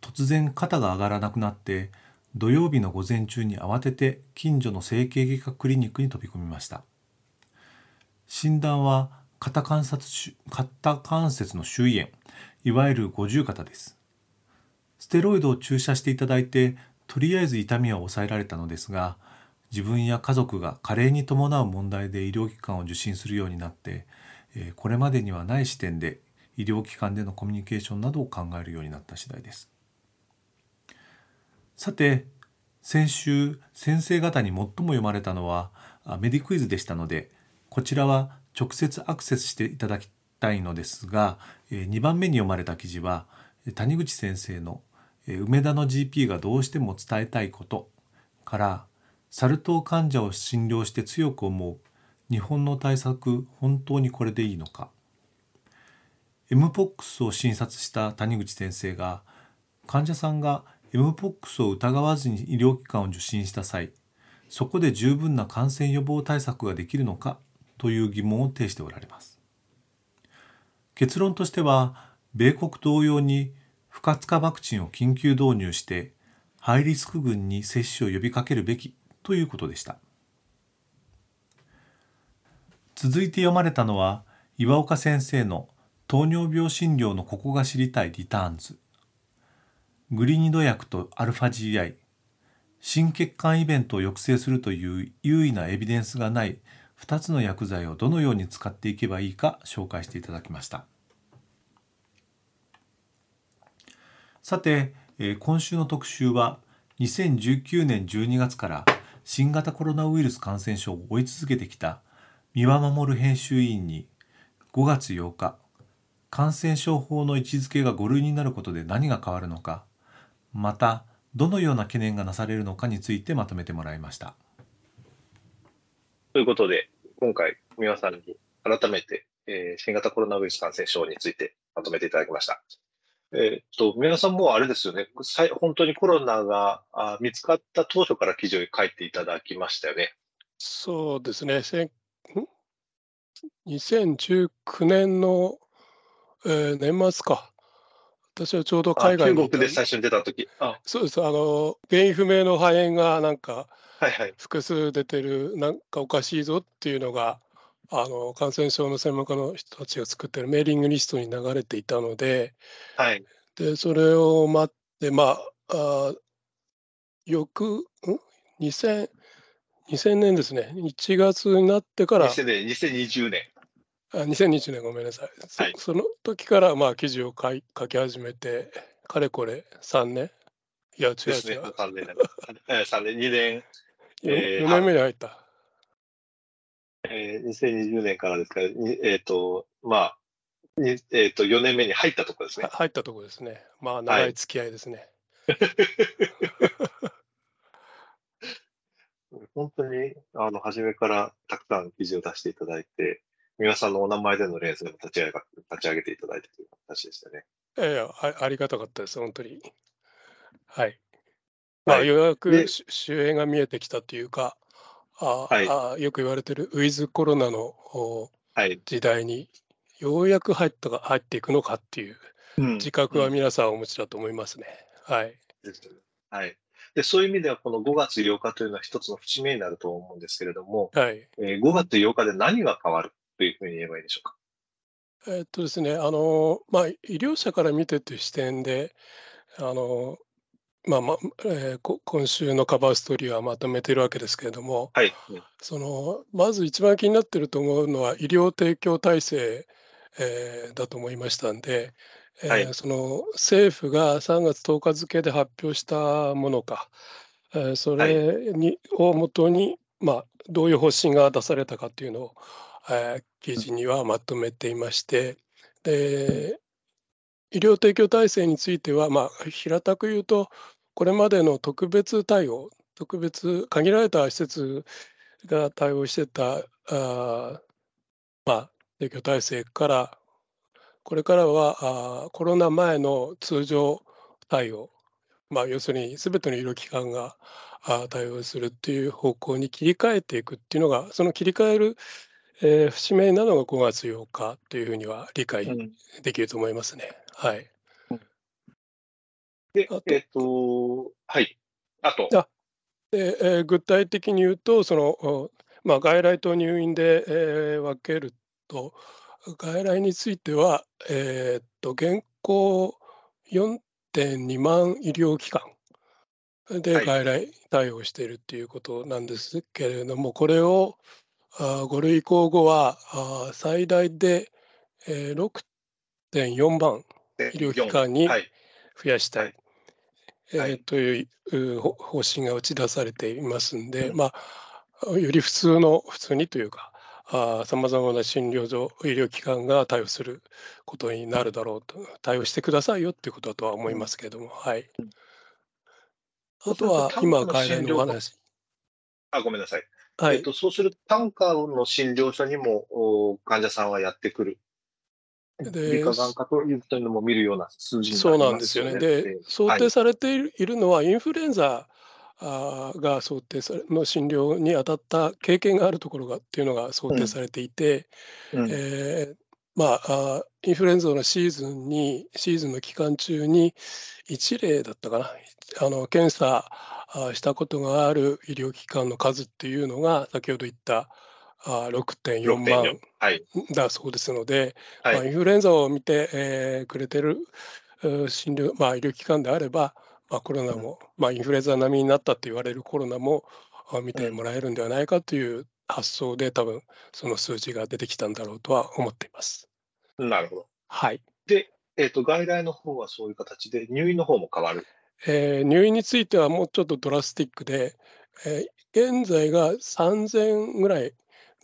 突然肩が上がらなくなって土曜日の午前中に慌てて近所の整形外科クリニックに飛び込みました。診断は肩関節肩関節の周囲炎いわゆる五十肩です。ステロイドを注射していただいてとりあえず痛みは抑えられたのですが自分や家族が加齢に伴う問題で医療機関を受診するようになってこれまでにはない視点で医療機関でのコミュニケーションなどを考えるようになった次第です。さて先週先生方に最も読まれたのはメディクイズでしたのでこちらは直接アクセスしていただきたいのですが2番目に読まれた記事は谷口先生の「梅田の GP がどうしても伝えたいこと」から「サル痘患者を診療して強く思う日本の対策本当にこれでいいのか」MPOX を診察した谷口先生が患者さんが MPOX を疑わずに医療機関を受診した際そこで十分な感染予防対策ができるのかという疑問を呈しておられます。結論としては米国同様に不活化ワクチンを緊急導入してハイリスク群に接種を呼びかけるべきということでした。続いて読まれたのは岩岡先生の糖尿病診療のここが知りたいリターンズ。グリニド薬と α-GI 心血管イベントを抑制するという優位なエビデンスがない。2つの薬剤をどのように使っていけばいいか紹介していただきました。さて、えー、今週の特集は2019年12月から新型コロナウイルス感染症を追い続けてきた三輪守編集委員に5月8日感染症法の位置づけが5類になることで何が変わるのかまたどのような懸念がなされるのかについてまとめてもらいました。ということで、今回、三輪さんに改めて、えー、新型コロナウイルス感染症についてまとめていただきました。えー、っと、三輪さんもあれですよね、本当にコロナがあ見つかった当初から記事を書いていただきましたよね。そうですね、2019年の、えー、年末か。私はちょうど海外に。中国で最初に出た時あそうです。あの、原因不明の肺炎がなんか、複数出てる、なんかおかしいぞっていうのが、あの感染症の専門家の人たちが作ってるメーリングリストに流れていたので、はい、でそれを待って、まあ、あ翌、ん？2000, 2000年ですね、1月になってから。2020年。あ2020年ごめんなさい。はい、その時からまあ記事を書い書き始めて、かれこれ3年いや、違う違う。ね、3年、3年、2年。えー、4年目に入った。えー、2020年からですから、えっ、ー、と、まあ、えっ、ー、と、4年目に入ったところですね。入ったところですね。まあ、長い付き合いですね。はい、本当に、あの、初めからたくさん記事を出していただいて、皆さんのお名前での連載を立ち上げ立ち上げていただいてという形でしたね。いやあありがたかったです、本当に。はい。まあ、ようやく主演が見えてきたというか、あ、はい、あよく言われてるウィズコロナの時代にようやく入ったか入っていくのかっていう自覚は皆さんお持ちだと思いますね。うん、はい。はいでそういう意味では、この5月8日というのは一つの節目になると思うんですけれども、はいえー、5月8日で何が変わるというふうに言えばいいでしょうか？えっとですね、あのまあ、医療者から見てという視点で、あのまあまあえー、今週のカバーストーリーはまとめているわけですけれども、はい、そのまず一番気になっていると思うのは医療提供体制、えー、だと思いましたんで、えー、はい、その政府が3月10日付で発表したものか、えー、それに、はい、をもとに、まあ、どういう方針が出されたかというのを、えー、記事にはまとめていまして、で医療提供体制については、まあ、平たく言うと、これまでの特別対応、特別、限られた施設が対応してた、あまあ、提供体制から、これからはあコロナ前の通常対応、まあ、要するにすべての医療機関があ対応するっていう方向に切り替えていくっていうのが、その切り替える、えー、節目なのが5月8日というふうには理解できると思いますね。うん、はい。で、えっ、と、はい。あと。あでえー、具体的に言うと、そのまあ、外来と入院で、えー、分けると、外来については、えー、っと現行4.2万医療機関で外来対応しているっていうことなんですけれども、はい、これをあ5類移行後はあ最大で、えー、6.4万医療機関に増やしたい、はい、えー、という方針が打ち出されていますんで、うん、まあ、より普通の普通にというか、さまざまな診療所、医療機関が対応することになるだろうと、対応してくださいよっていうことだとは思いますけれども、はい。あとは今、外来のお話。あ、ごめんなさい。はい、えっと、そうする単価の診療所にもお患者さんはやってくる。で、理科眼科というのも見るような数字になります、ね、そうなんですよね。で、想定されているのは、インフルエンザが想定されの診療に当たった経験があるところがっていうのが想定されていて、うん、えー、まあ、インフルエンザのシーズンにシーズンの期間中に1例だったかな。あの検査したことがある医療機関の数っていうのが先ほど言った6.4万だそうですので、はい、まあ、インフルエンザを見て、えー、くれてる診療、まあ、医療機関であればまあ、コロナも、まあ、インフルエンザ並みになったと言われるコロナも見てもらえるんではないかという発想で多分その数字が出てきたんだろうとは思っています。なるほど。はい。で、えーと、外来の方はそういう形で入院の方も変わる。えー、入院についてはもうちょっとドラスティックで、えー、現在が3000ぐらい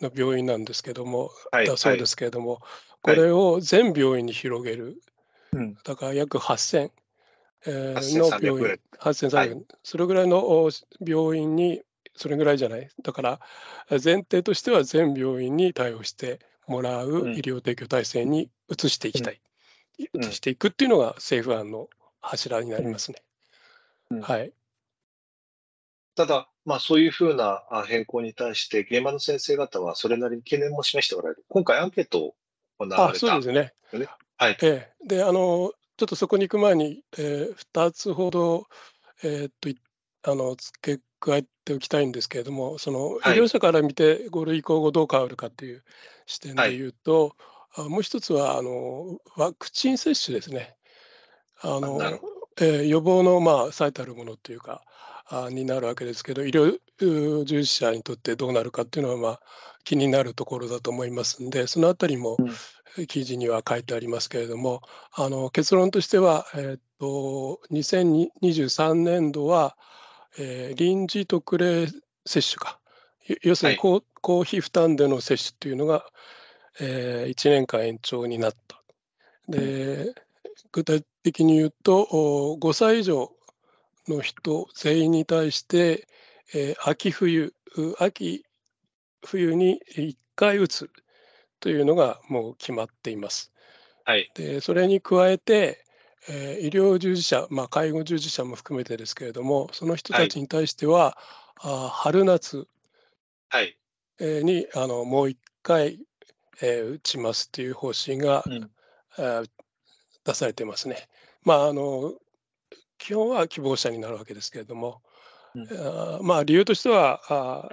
の病院なんですけども、はい、だそうですけれども、はい、これを全病院に広げる、はい、だから約8000。えー、の病院、8300円、はい、それぐらいの病院に、それぐらいじゃない、だから前提としては全病院に対応してもらう医療提供体制に移していきたい、うん、移していくっていうのが政府案の柱になりますね。うんうん、はい、ただ、まあ、そういうふうな変更に対して、現場の先生方はそれなりに懸念も示しておられる、今回、アンケートを行われた、あそうですね。はい。ええ、であのちょっとそこに行く前に、えー、2つほど、えー、っとあの付け加えておきたいんですけれども、その医療者から見て5類移行後どう変わるかという視点で言うと、はい、もう一つはあのワクチン接種ですね。あのえー、予防の、まあ、最たるものというかあになるわけですけど医療従事者にとってどうなるかっていうのは、まあ、気になるところだと思いますんでそのあたりも、記事には書いてありますけれども、あの結論としては、えー、と2023年度は、えー、臨時特例接種か、要するに公,、公費負担での接種というのが、えー、1年間延長になった。で具体的に言うと、5歳以上の人全員に対して、えー、秋冬、秋冬に1回打つというのがもう決まっています。はい、でそれに加えて、えー、医療従事者、まあ、介護従事者も含めてですけれども、その人たちに対しては、はい、あ春夏、はいえー、にあのもう1回、えー、打ちますという方針が、うん、出されてますね。まああの基本は希望者になるわけですけれども、うん、あまあ理由としてはあ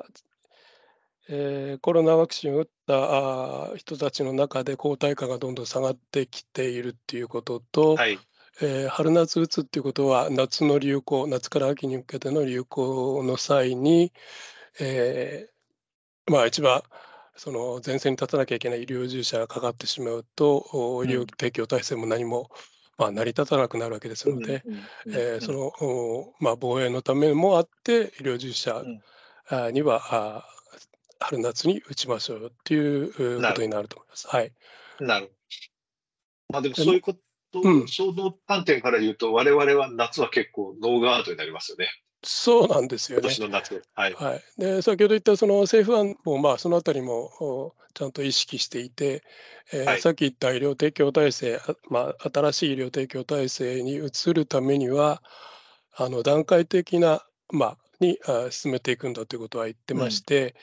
えー、コロナワクチンを打った人たちの中で抗体価がどんどん下がってきているっていうことと、はい、えー、春夏打つっていうことは夏の流行夏から秋に向けての流行の際に、えー、まあ一番その前線に立たなきゃいけない医療従事者がかかってしまうと、医療提供体制も何も、まあ、成り立たなくなるわけですので、その、まあ、防衛のためもあって医療従事者には、春夏に打ちましょうっていうことになると思います。はい。なるまあでもそういうこと、うん、その観点から言うと、我々は夏は結構ノーガードになりますよね。そうなんですよね。今年の夏。はい。はい、で先ほど言ったその政府案も、まあ、そのあたりもちゃんと意識していて、えーはい、さっき言った医療提供体制、まあ、新しい医療提供体制に移るためには、あの段階的な、まあ、に進めていくんだということは言ってまして、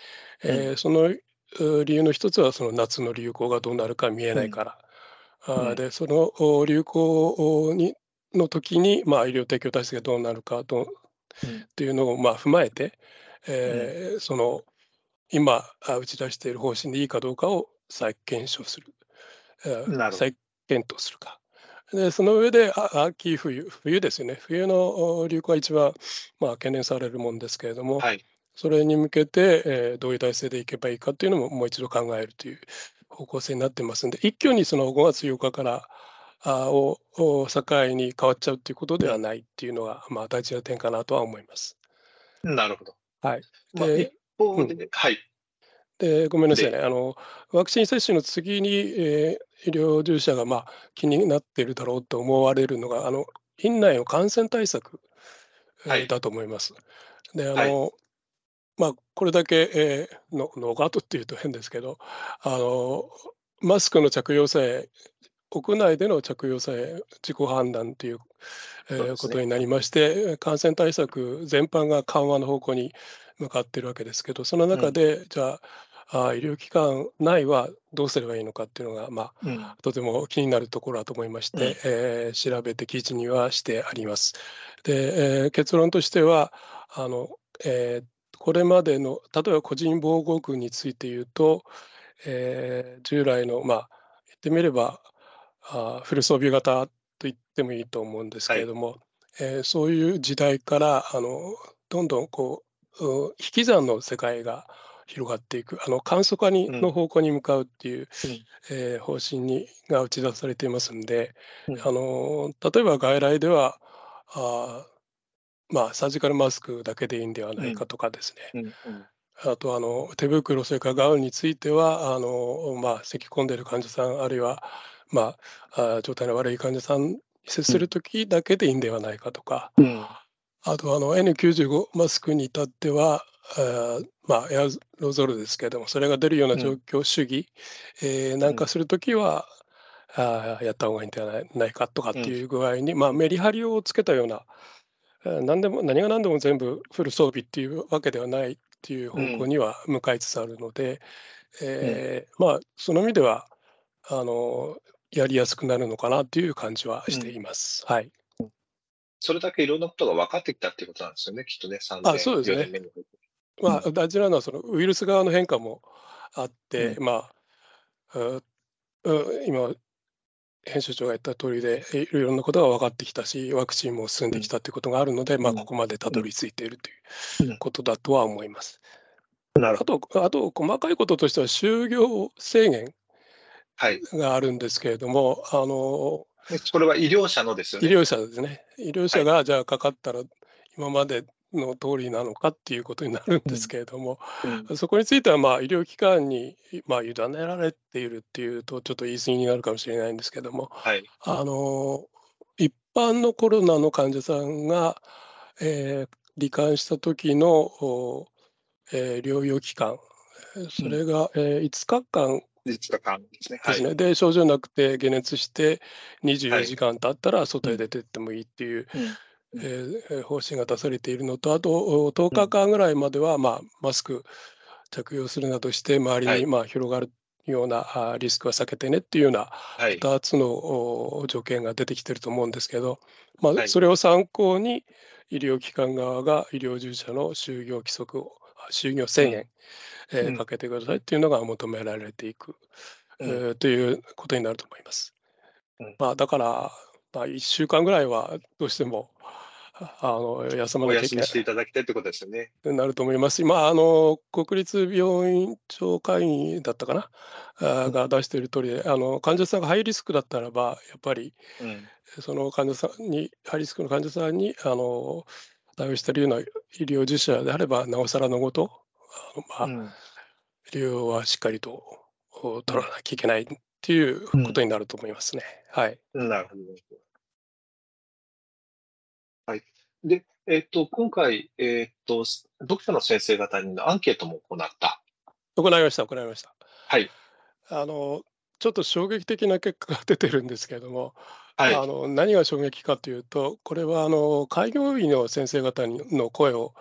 うん、えー、その理由の一つはその夏の流行がどうなるか見えないから、うん、でその流行にの時に、まあ、医療提供体制がどうなるかと、うん、っていうのをまあ踏まえて、えー、その今打ち出している方針でいいかどうかを再検証する、再検討するか。でその上で秋冬冬ですよね。冬の流行が一番、まあ、懸念されるものですけれども、はい、それに向けて、えー、どういう体制でいけばいいかというのももう一度考えるという方向性になってますんで一挙にその5月8日からあを境に変わっちゃうということではないっていうのが、まあ、大事な点かなとは思います。なるほど。はい。で、まあ、一方で、うん、はい。でごめんなさいねあの、ワクチン接種の次に、えー、医療従事者が、まあ、気になっているだろうと思われるのが、あの院内の感染対策、はい、だと思います。であの、はい、まあ、これだけ、えー、のノーガードっていうと変ですけどあの、マスクの着用さえ、屋内での着用さえ自己判断という、えーね、ことになりまして、感染対策全般が緩和の方向に向かってるわけですけど、その中で、うん、じゃあ、あ医療機関内はどうすればいいのかっていうのが、まあ、うん、とても気になるところだと思いまして、うん、えー、調べて記事にはしてあります。で、えー、結論としてはあの、えー、これまでの例えば個人防護具について言うと、えー、従来のまあ言ってみればあフル装備型と言ってもいいと思うんですけれども、はい、えー、そういう時代からあのどんどんこう引き算の世界が広がっていくあの簡素化に、の方向に向かうっていう、うん、えー、方針にが打ち出されていますんで、うん、あの例えば外来ではあまあ、サージカルマスクだけでいいんではないかとかですね、うん、あとあの手袋それからガウンについてはあの、まあ、咳き込んでいる患者さんあるいは、まあ、あ状態の悪い患者さんに接する時だけでいいんではないかとか、あとあの N95 マスクに至ってはあまあ、エアロゾルですけれども、それが出るような状況主義、うん、えー、なんかするときは、うん、あやった方がいいんではないかとかっていう具合に、うん、まあ、メリハリをつけたような、何でも何が何でも全部フル装備っていうわけではないっていう方向には向かいつつあるので、うん、えー、まあ、その意味ではあのやりやすくなるのかなという感じはしています。はい。それだけいろんなことが分かってきたっていうことなんですよね、きっとね、3年、あそうですね。まあ、大事なのはそのウイルス側の変化もあって、うん、まあ、う今、編集長が言った通りで、いろんなことが分かってきたし、ワクチンも進んできたということがあるので、うん、まあ、ここまでたどり着いているということだとは思います。あと、あと細かいこととしては、就業制限があるんですけれども、はい、あのこれは医療者のですよね。医療者ですね。医療者がじゃあかかったら、今までの通りなのかっていうことになるんですけれども、うん。うん、そこについてはまあ医療機関にまあ委ねられているっていうとちょっと言い過ぎになるかもしれないんですけども、はい、あの一般のコロナの患者さんが、えー、罹患した時の、えー、療養期間それが、うん、えー、5日間5日間ですね。はい、で症状なくて解熱して24時間経ったら外へ出てってもいいっていう、はいえー、方針が出されているのと、あと10日間ぐらいまでは、まあ、マスク着用するなどして、周りにまあ広がるようなリスクは避けてねっていうような2つの条件が出てきてると思うんですけど、まあ、それを参考に医療機関側が医療従事者の就業規則を、就業制限、えー、かけてくださいっていうのが求められていく、えー、ということになると思います。まあ、だから、まあ、1週間ぐらいはどうしてもあの休まなきゃいけない。していただきたいってことですよね。なると思います。し、まあ、あの国立病院長会議だったかな、うん、が出している通りであり患者さんがハイリスクだったらばやっぱり、うん、その患者さんにハイリスクの患者さんにあの対応しているような医療従事者であればなおさらのことあの、まあ、うん、医療はしっかりと取らなきゃいけないっていうことになると思いますね。うん、はい。なるほど。はい。で、えっ、ー、と、今回、えっ、ー、と、読者の先生方にアンケートも行った。行いました、行いました。はい。あの、ちょっと衝撃的な結果が出てるんですけれども、はい、あの何が衝撃かというと、これはあの開業医の先生方の声を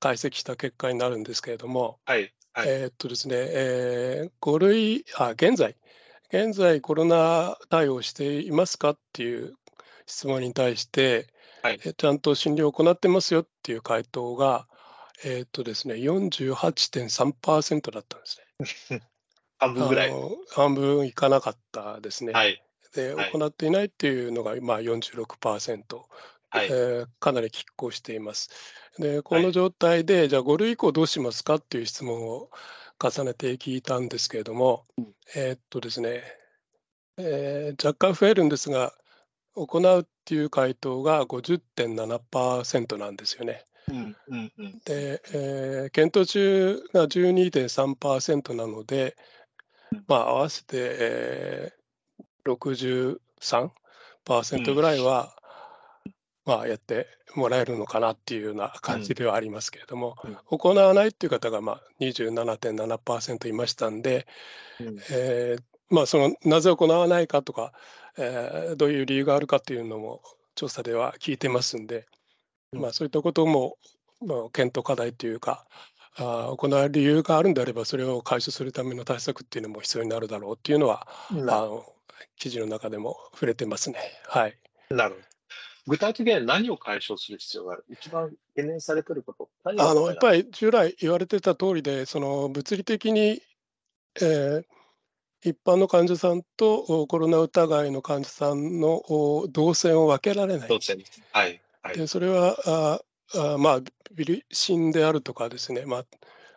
解析した結果になるんですけれども、はいはい、えー、っとですね、えー、5類あ、現在、現在コロナ対応していますかっていう質問に対して、はい、ちゃんと診療を行ってますよっていう回答が、えー、っとですね、48.3%だったんですね。半分ぐらい。半分いかなかったですね。はい、で、行っていないっていうのが、まあ46%、はい。えー、かなり拮抗しています。で、この状態で、はい、じゃあ5類以降どうしますかっていう質問を重ねて聞いたんですけれども、うん、えー、っとですね、えー、若干増えるんですが、行うっていう回答が50.7%なんですよね。うんうんうん、で、えー、検討中が12.3%なので、まあ、合わせて、えー、63%ぐらいは、まあ、やってもらえるのかなっていうような感じではありますけれども、うん、行わないっていう方がまあ27.7%いましたんで、うん、えー、まあ、そのなぜ行わないかとか、えー、どういう理由があるかっていうのも調査では聞いてますんで、うん、まあ、そういったことも、まあ、検討課題というか、あ行う理由があるんであれば、それを解消するための対策っていうのも必要になるだろうっていうのは、あの記事の中でも 触れてますね。はい。なるほど。具体的には何を解消する必要がある？一番懸念されてること、あのやっぱり従来言われてた通りで、その物理的に、えー、一般の患者さんとコロナ疑いの患者さんの動線を分けられない。動線はい、はい、でそれはああまあ、ビルシであるとかですね、まあ、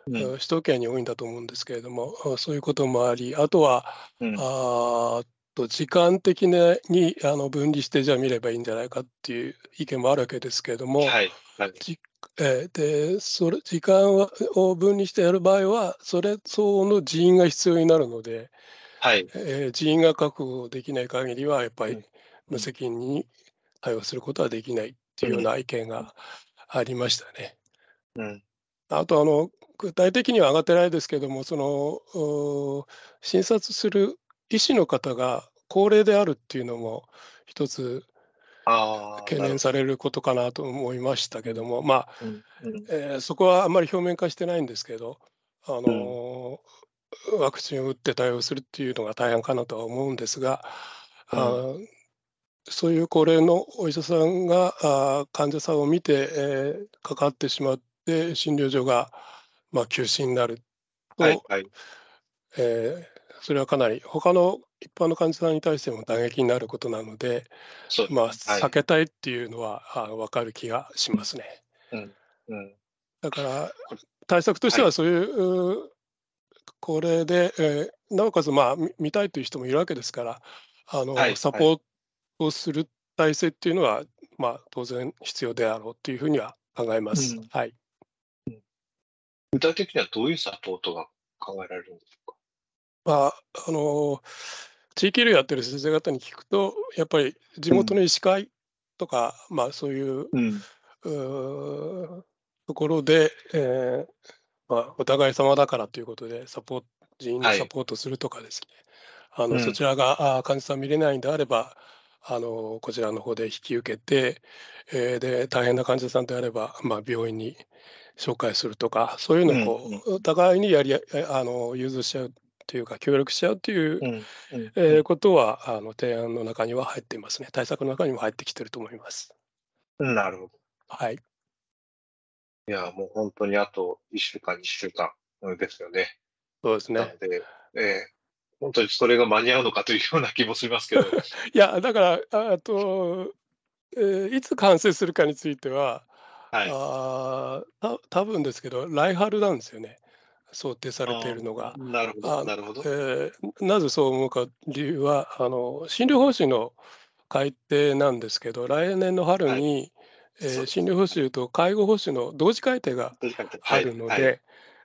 うん、首都圏に多いんだと思うんですけれども、そういうこともあり、あとは、うん、あと時間的にあの分離してじゃあ見ればいいんじゃないかっていう意見もあるわけですけれども、はいはい、えー、でそれ時間を分離してやる場合は、それ相応の人員が必要になるので、はい。えー、人員が確保できない限りは、やっぱり無責任に対応することはできないっていうような意見がありましたね。うん、あとあの、具体的には上がってないですけども、その診察する医師の方が高齢であるっていうのも、一つ懸念されることかなと思いましたけども、まあ、えー、そこはあんまり表面化してないんですけど、あの、うん、ワクチンを打って対応するっていうのが大変かなとは思うんですが、うん、あそういう高齢のお医者さんがあ患者さんを見て、えー、かかってしまって診療所が、まあ、休止になると、はいはい、えー、それはかなり他の一般の患者さんに対しても打撃になることなので、まあ、避けたいっていうのは、はい、分かる気がしますね。うん。うん、だから対策としてはそういう、はい、高齢で、えー、なおかつ、まあ、見たいという人もいるわけですからあの、はい、サポートする体制っていうのは、まあ、当然必要であろうというふうには考えます。うん、はい、具体的にはどういうサポートが考えられるんでしょうか？まああの地域医療やってる先生方に聞くと、やっぱり地元の医師会とか、うん、まあそういう、うん、うところで、えーまあ、お互い様だからということで、サポート人員のサポートするとかですね、はい、あの、うん、そちらがあ患者さん見れないんであれば、あのこちらの方で引き受けて、えー、で大変な患者さんであれば、まあ、病院に紹介するとか、そういうのをこう、うん、お互いにやりあの融通し合うというか、協力し合うという、うん、えー、ことはあの提案の中には入っていますね。対策の中にも入ってきてると思います。なるほど。はい。いや、もう本当にあと1週間、2週間ですよね。そうですね。なので、えー、本当にそれが間に合うのかというような気もしますけど。いや、だから、あと、えー、いつ完成するかについては、はい、あた多分ですけど、来春なんですよね。想定されているのが。なるほど、なるほど。えー、なぜそう思うか理由は、あの診療報酬の改定なんですけど、来年の春に、はい、えー、診療報酬と介護報酬の同時改定があるので、はい。はい、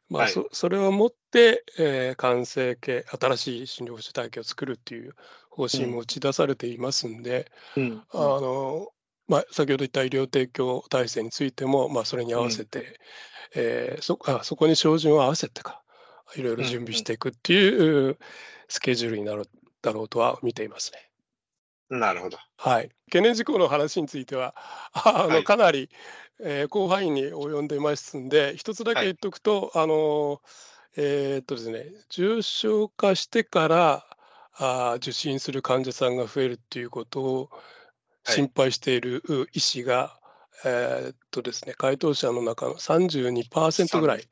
まあそ、はい、それをもって、えー、完成形、新しい診療所体系を作るっていう方針も打ち出されていますんで、うん、あのまあ、先ほど言った医療提供体制についても、まあ、それに合わせて、うん、えー、そあそこに照準を合わせてか、いろいろ準備していくっていうスケジュールになるだろうとは見ていますね。なるほど。はい。懸念事項の話については、あの、はい、かなり、えー、広範囲に及んでいますんで、一つだけ言っておくと、はい、あの、えー、っとですね、重症化してからあ受診する患者さんが増えるっていうことを心配している医師が、はい、えー、っとですね、回答者の中の32%ぐらい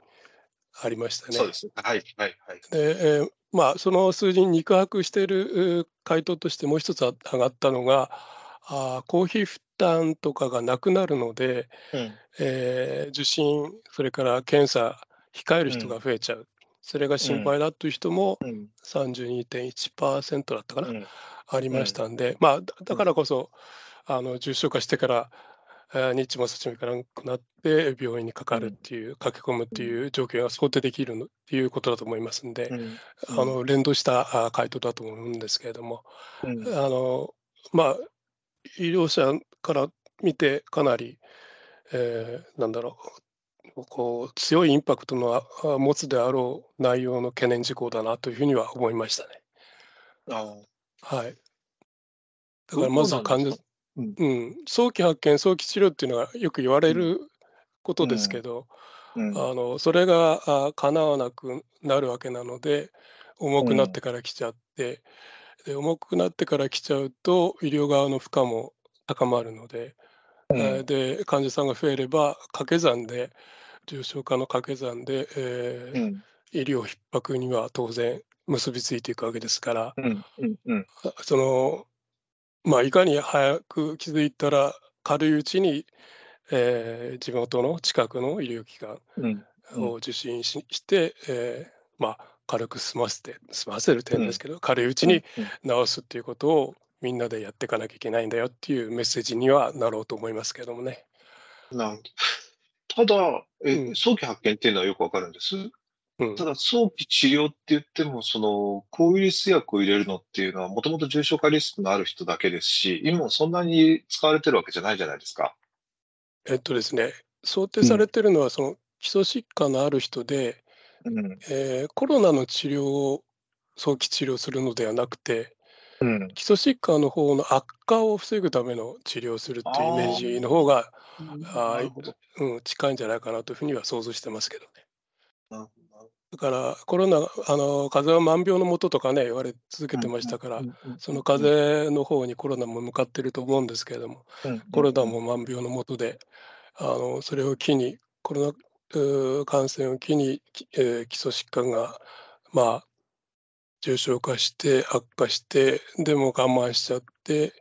ありましたね。そうです。はい、はい、はい。で、えーまあ、その数字に肉薄している回答としてもう一つ上がったのが、あ公費負担とかがなくなるので、うん、えー、受診、それから検査、控える人が増えちゃう、うん、それが心配だという人も32.1%だったかな、うん、ありましたんで、まあ、だからこそ、あの重症化してから日もさもいかなくなって病院にかかるっていう、駆け込むっていう状況が想定できるっていうことだと思いますんで、あの連動した回答だと思うんですけれども、あのまあ医療者から見てかなり、えー、なんだろうこう強いインパクトの持つであろう内容の懸念事項だなというふうには思いましたね。あはい。だからまず患者、うん、うん、早期発見、早期治療っていうのはよく言われることですけど、うん、あのそれがかなわなくなるわけなので、重くなってから来ちゃって、で重くなってから来ちゃうと、医療側の負荷も高まるので、うん、で患者さんが増えれば、掛け算で、重症化の掛け算で、えー、うん、医療逼迫には当然結びついていくわけですから、うんうん、そのまあ、いかに早く気づいたら軽いうちに、えー、地元の近くの医療機関を受診し,、して、えー、まあ、軽く済ませて済ませる点ですけど、軽いうちに治すっていうことをみんなでやっていかなきゃいけないんだよっていうメッセージにはなろうと思いますけどもね。なるほど。ただ、え、うん、早期発見っていうのはよくわかるんです。ただ、早期治療って言っても、その、抗ウイルス薬を入れるのっていうのは、もともと重症化リスクのある人だけですし、今もそんなに使われてるわけじゃないじゃないですか。えっとですね、想定されてるのは、その基礎疾患のある人で、うん、えー、コロナの治療を早期治療するのではなくて、うん、基礎疾患の方の悪化を防ぐための治療をするっていうイメージの方があ、うん、近いんじゃないかなというふうには想像してますけどね。だからコロナ、あの風邪は万病のもととかね、言われ続けてましたから、その風邪の方にコロナも向かってると思うんですけれども、コロナも万病のもとで、あのそれを機に、コロナ感染を機に、えー、基礎疾患が、まあ、重症化して悪化してでも我慢しちゃって、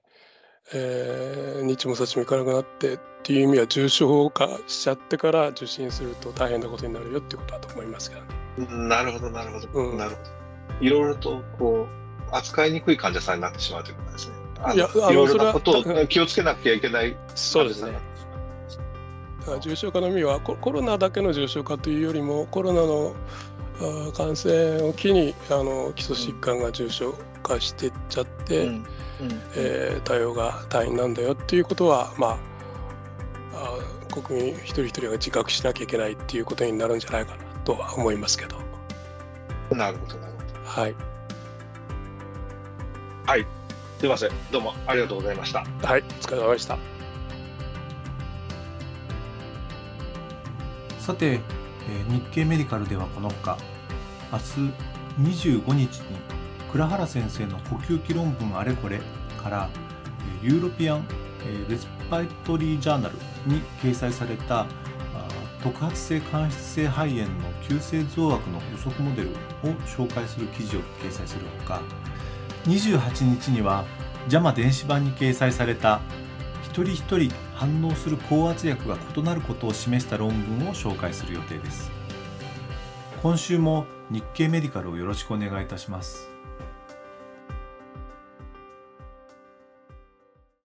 えー、日もさちもいかなくなってっていう意味は重症化しちゃってから受診すると大変なことになるよっていうことだと思いますけどね。なるほど、なるほど、うん、なるほど。いろいろと、こう、扱いにくい患者さんになってしまうということですね。いや、いろいろなことを気をつけなきゃいけないそうですね。重症化の意味はコロナだけの重症化というよりもコロナの感染を機にあの基礎疾患が重症化していっちゃって、うんうん、えー、対応が大変なんだよっていうことは、まあ、あ国民一人一人が自覚しなきゃいけないっていうことになるんじゃないかなとは思いますけど。なるほど、なるほど。はい。はい。すいません。どうもありがとうございました。はい。お疲れ様でした。さて、えー、日経メディカルではこのほか、明日25日に倉原先生の呼吸器論文あれこれからユーロピアンレスパイトリージャーナルに掲載された特発性間質性肺炎の急性増悪の予測モデルを紹介する記事を掲載するほか28日には JAMA 電子版に掲載された一人一人反応する高圧薬が異なることを示した論文を紹介する予定です。今週も日経メディカルをよろしくお願いいたします。